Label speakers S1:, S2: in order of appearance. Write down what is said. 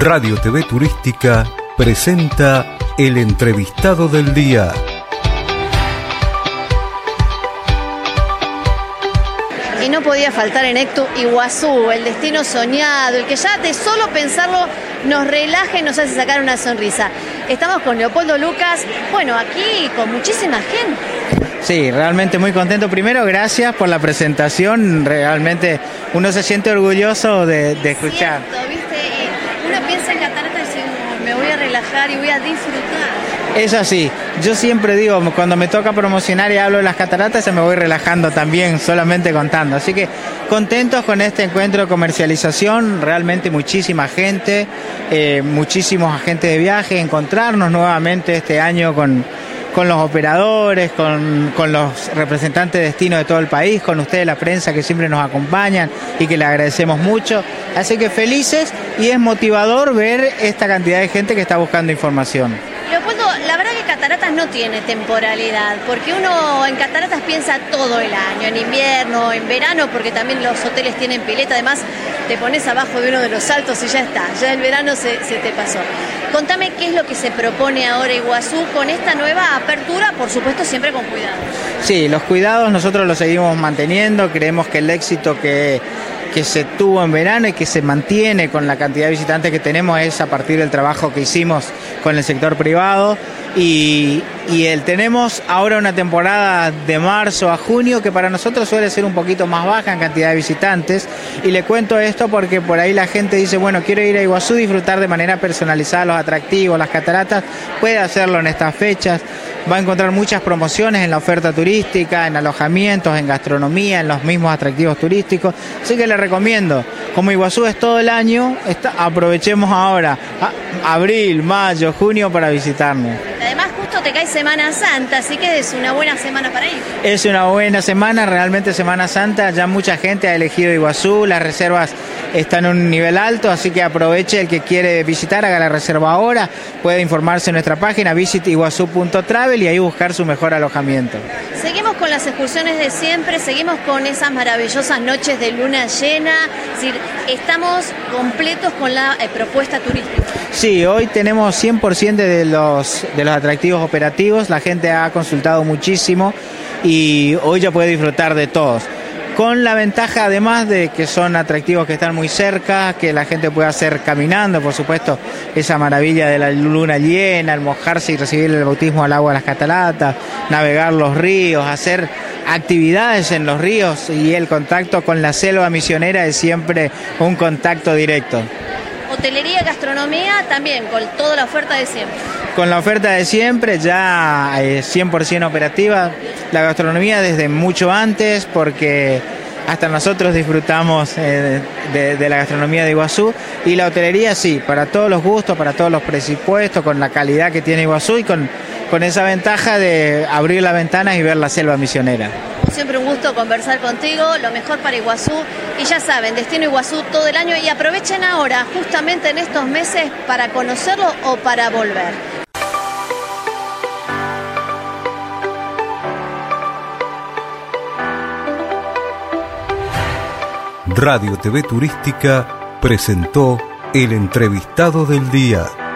S1: Radio TV Turística presenta el entrevistado del día.
S2: Y no podía faltar en Ectu Iguazú, el destino soñado, el que ya de solo pensarlo nos relaja y nos hace sacar una sonrisa. Estamos con Leopoldo Lucas, bueno, aquí con muchísima gente.
S3: Sí, realmente muy contento. Primero, gracias por la presentación. Realmente uno se siente orgulloso de, de escuchar.
S2: Piensa en catarata "Oh, me voy a relajar y voy a disfrutar.
S3: Es así. Yo siempre digo, cuando me toca promocionar y hablo de las cataratas, se me voy relajando también, solamente contando. Así que contentos con este encuentro de comercialización, realmente muchísima gente, eh, muchísimos agentes de viaje, encontrarnos nuevamente este año con, con los operadores, con, con los representantes de destino de todo el país, con ustedes la prensa que siempre nos acompañan y que le agradecemos mucho. Así que felices y es motivador ver esta cantidad de gente que está buscando información.
S2: Leopoldo, la verdad que Cataratas no tiene temporalidad, porque uno en Cataratas piensa todo el año, en invierno, en verano, porque también los hoteles tienen pileta, además te pones abajo de uno de los saltos y ya está, ya el verano se, se te pasó. Contame qué es lo que se propone ahora Iguazú con esta nueva apertura, por supuesto siempre con cuidado.
S3: Sí, los cuidados nosotros los seguimos manteniendo, creemos que el éxito que, que se tuvo en verano y que se mantiene con la cantidad de visitantes que tenemos es a partir del trabajo que hicimos con el sector privado y, y el, tenemos ahora una temporada de marzo a junio que para nosotros suele ser un poquito más baja en cantidad de visitantes y le cuento esto porque por ahí la gente dice, bueno, quiero ir a Iguazú, disfrutar de manera personalizada los atractivos, las cataratas, puede hacerlo en estas fechas va a encontrar muchas promociones en la oferta turística, en alojamientos, en gastronomía, en los mismos atractivos turísticos. Así que le recomiendo, como Iguazú es todo el año, aprovechemos ahora, abril, mayo, junio para visitarnos.
S2: Además justo te cae Semana Santa, así que es una buena semana para ir.
S3: Es una buena semana, realmente Semana Santa, ya mucha gente ha elegido Iguazú, las reservas están en un nivel alto, así que aproveche el que quiere visitar, haga la reserva ahora, puede informarse en nuestra página visitiguazú.travel y ahí buscar su mejor alojamiento.
S2: Seguimos con las excursiones de siempre, seguimos con esas maravillosas noches de luna llena, es decir, estamos completos con la eh, propuesta turística.
S3: Sí, hoy tenemos 100% de los, de los atractivos operativos, la gente ha consultado muchísimo y hoy ya puede disfrutar de todos. Con la ventaja además de que son atractivos que están muy cerca, que la gente puede hacer caminando, por supuesto, esa maravilla de la luna llena, el mojarse y recibir el bautismo al agua de las cataratas, navegar los ríos, hacer actividades en los ríos y el contacto con la selva misionera es siempre un contacto directo.
S2: Hotelería, gastronomía, también con toda la oferta de siempre.
S3: Con la oferta de siempre, ya eh, 100% operativa. La gastronomía desde mucho antes, porque hasta nosotros disfrutamos eh, de, de la gastronomía de Iguazú. Y la hotelería, sí, para todos los gustos, para todos los presupuestos, con la calidad que tiene Iguazú y con, con esa ventaja de abrir las ventanas y ver la selva misionera.
S2: Siempre un gusto conversar contigo, lo mejor para Iguazú. Y ya saben, Destino Iguazú todo el año y aprovechen ahora, justamente en estos meses, para conocerlo o para volver.
S1: Radio TV Turística presentó el entrevistado del día.